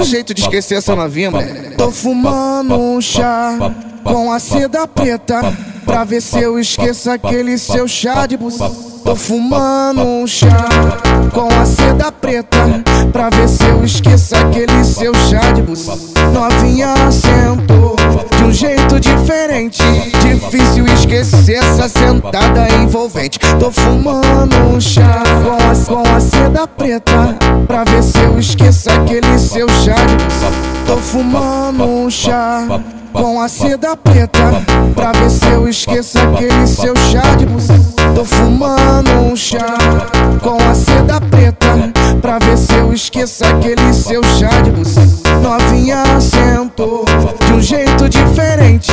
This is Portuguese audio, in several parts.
o jeito de esquecer essa novinha, moleque. Tô fumando um chá com a seda preta pra ver se eu esqueço aquele seu chá de buceta. Tô fumando um chá com a seda preta pra ver se eu esqueço aquele seu chá de buceta. Novinha sentou de um jeito diferente, difícil esquecer essa sentada envolvente. Tô fumando um chá com a, com a seda preta pra ver se eu esqueço aquele seu chá fumando um chá com a seda preta Pra ver se eu esqueço aquele seu chá de buceta Tô fumando um chá com a seda preta Pra ver se eu esqueço aquele seu chá de buceta Novinha sentou de um jeito diferente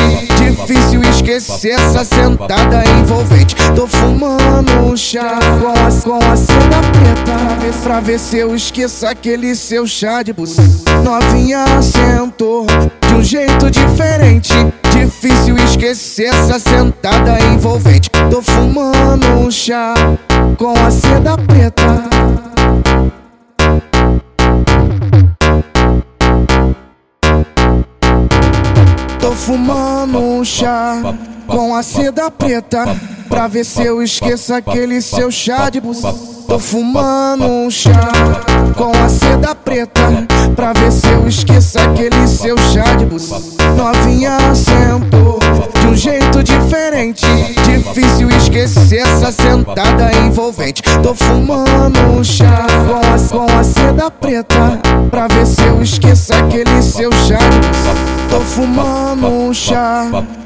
Difícil esquecer essa sentada envolvente Tô fumando um chá com a, seda preta pra ver, pra ver se eu esqueço aquele seu chá de buceta Novinha sentou de um jeito diferente. Difícil esquecer essa sentada envolvente. Tô fumando um chá com a seda preta. Tô fumando um chá com a seda preta pra ver se eu esqueço aquele seu chá de buceta. Tô fumando um chá com a seda preta Pra ver se eu esqueço aquele seu chá de buceta Novinha sentou de um jeito diferente Difícil esquecer essa sentada envolvente Tô fumando um chá com a, com a seda preta Pra ver se eu esqueço aquele seu chá de buceta Tô fumando um chá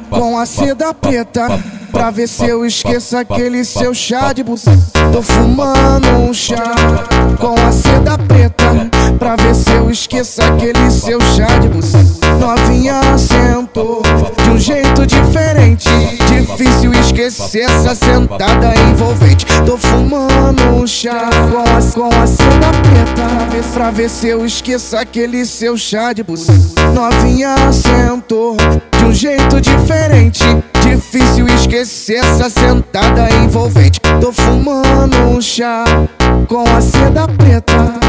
com a seda preta Pra ver se eu esqueço aquele seu chá de buceta Tô fumando um chá com a seda preta Pra ver se eu esqueço aquele seu chá de buceta Novinha sentou de um jeito diferente. Difícil esquecer essa sentada envolvente. Tô fumando um chá com a, com a seda preta. Pra ver, pra ver se eu esqueço aquele seu chá de buceta. Novinha sentou de um jeito diferente. Difícil esquecer essa sentada envolvente. Tô fumando um chá com a seda preta